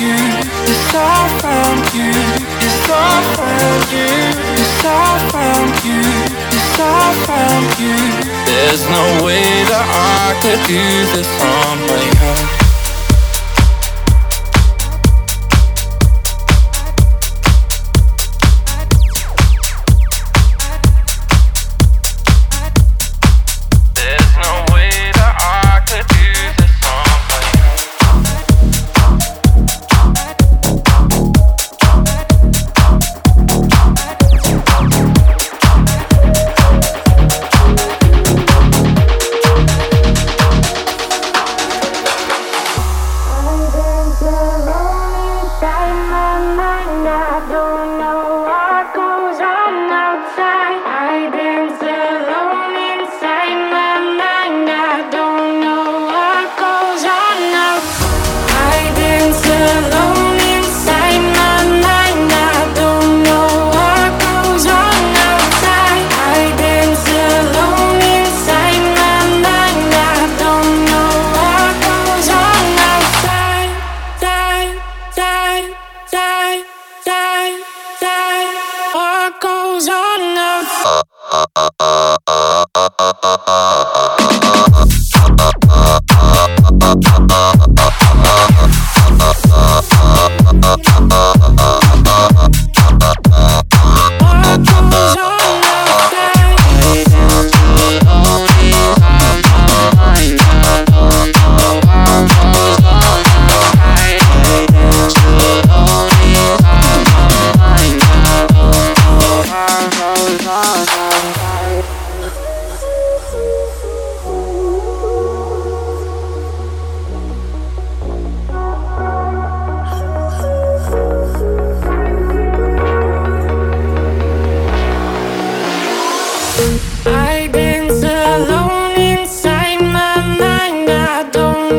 yes I found you, yes I found you, yes I found you, yes I found you. There's no way that I could do this on my own.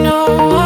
know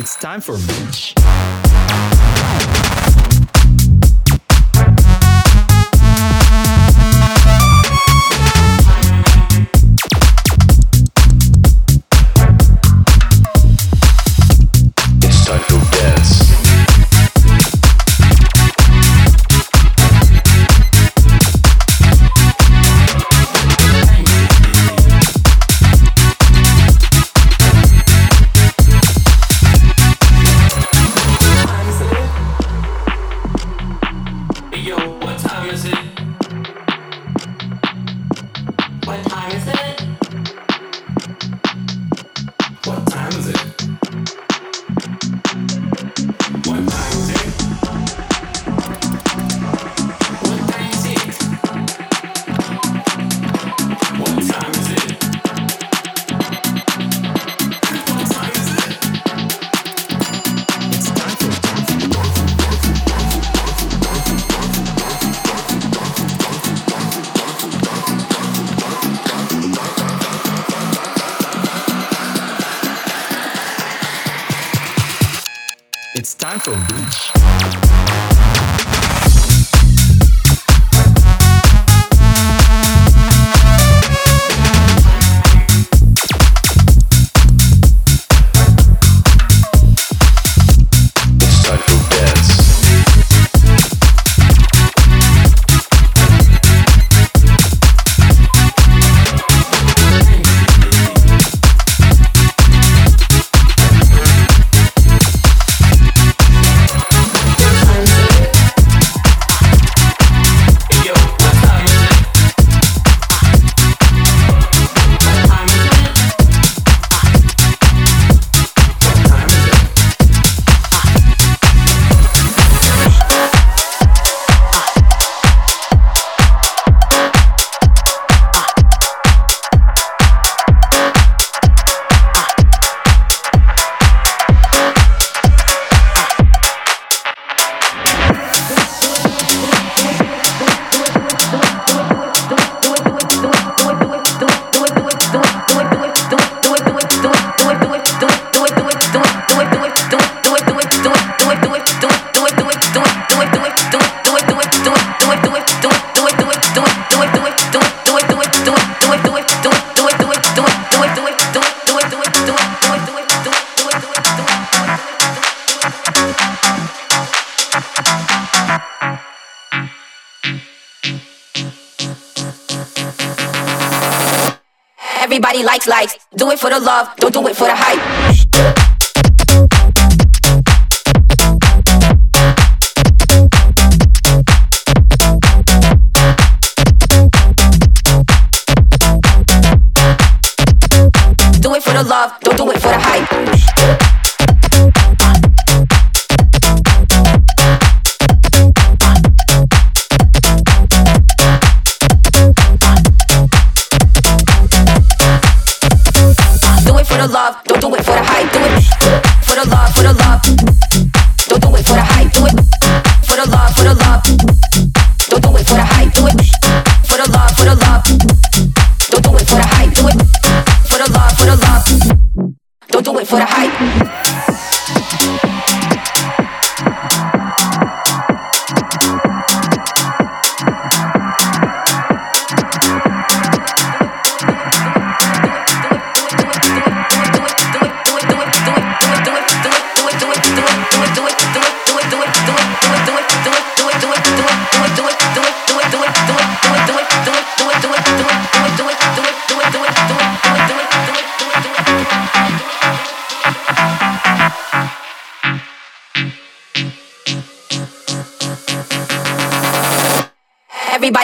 It's time for Beach.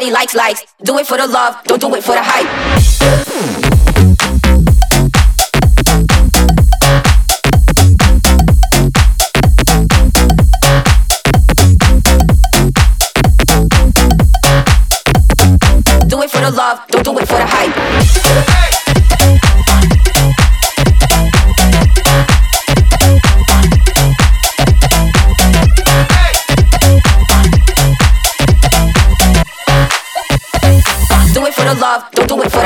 Nobody likes likes. Do it for the love, don't do it for the hype. love. little love, don't do it for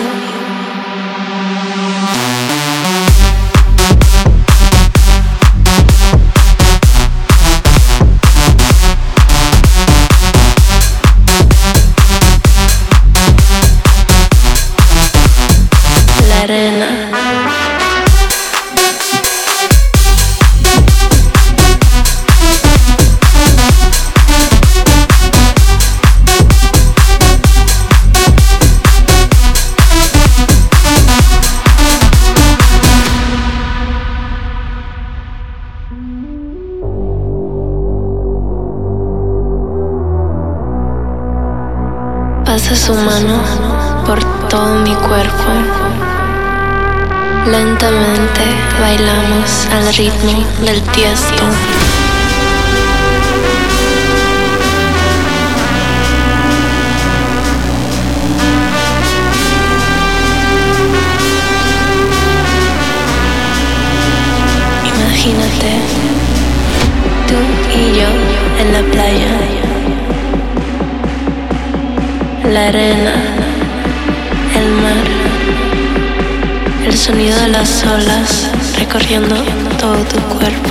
Del tiesto. Imagínate, tú y yo en la playa la arena, el mar, el sonido de las olas recorriendo todo tu cuerpo.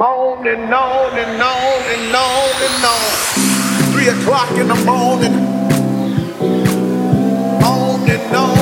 On and on and on and on and on. Three o'clock in the morning. On and on